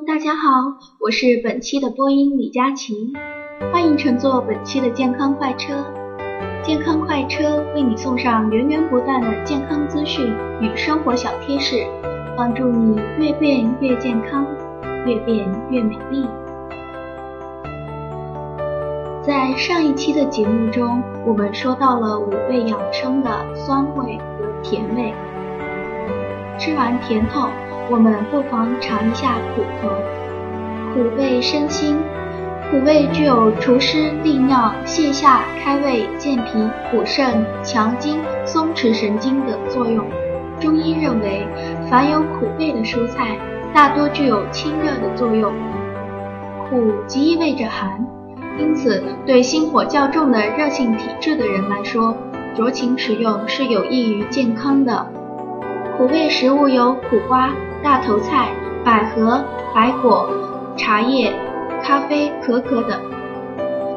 大家好，我是本期的播音李佳琪，欢迎乘坐本期的健康快车。健康快车为你送上源源不断的健康资讯与生活小贴士，帮助你越变越健康，越变越美丽。在上一期的节目中，我们说到了五味养生的酸味和甜味。吃完甜头，我们不妨尝一下苦头。苦味生辛。苦味具有除湿利尿、泻下、开胃、健脾、补肾、强筋、松弛神经等作用。中医认为，凡有苦味的蔬菜，大多具有清热的作用。苦即意味着寒，因此对心火较重的热性体质的人来说，酌情食用是有益于健康的。苦味食物有苦瓜、大头菜、百合、白果、茶叶。咖啡、可可等。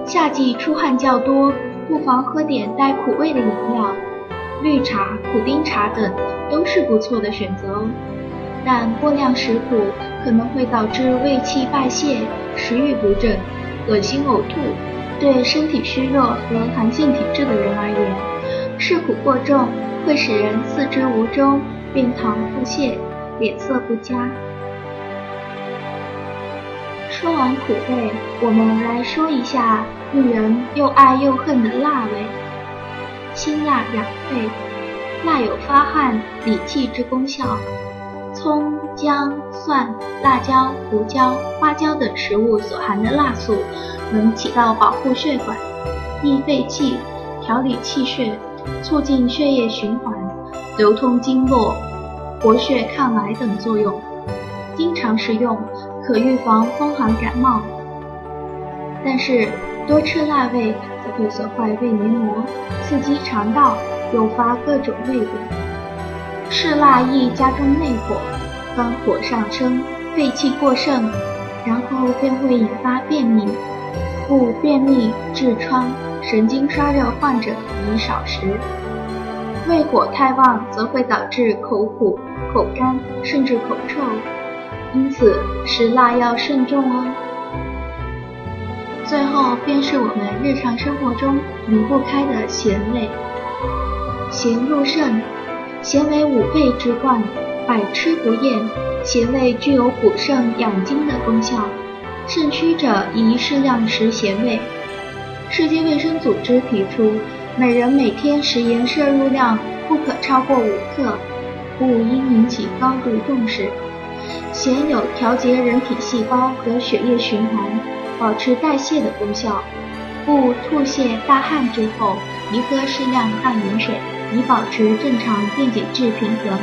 夏季出汗较多，不妨喝点带苦味的饮料，绿茶、苦丁茶等都是不错的选择哦。但过量食苦可能会导致胃气败泄、食欲不振、恶心呕吐。对身体虚弱和寒性体质的人而言，嗜苦过重会使人四肢无中、便溏腹泻、脸色不佳。说完苦味，我们来说一下令人又爱又恨的辣味。辛辣养肺，辣有发汗理气之功效。葱、姜、蒜、辣椒、胡椒、花椒等食物所含的辣素，能起到保护血管、益肺气、调理气血、促进血液循环、流通经络、活血抗癌等作用。经常食用。可预防风寒感冒，但是多吃辣味则会损坏胃黏膜，刺激肠道，诱发各种胃病。吃辣易加重内火，肝火上升，肺气过盛，然后便会引发便秘。故便秘、痔疮、神经衰弱患者宜少食。胃火太旺则会导致口苦、口干，甚至口臭。因此，食辣要慎重哦。最后便是我们日常生活中离不开的咸味。咸入肾，咸为五味之冠，百吃不厌。咸味具有补肾养精的功效，肾虚者宜适量食咸味。世界卫生组织提出，每人每天食盐摄入量不可超过五克，故应引起高度重视。咸有调节人体细胞和血液循环、保持代谢的功效，故吐泻大汗之后宜喝适量淡盐水，以保持正常电解质平衡。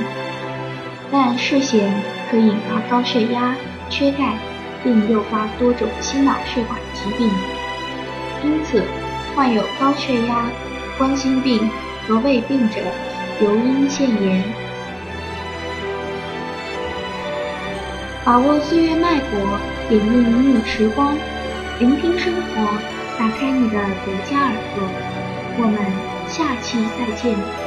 但嗜咸可引发高血压、缺钙，并诱发多种心脑血管疾病。因此，患有高血压、冠心病和胃病者，尤应限盐。把握岁月脉搏，点映明日时光，聆听生活，打开你的独家耳朵。我们下期再见。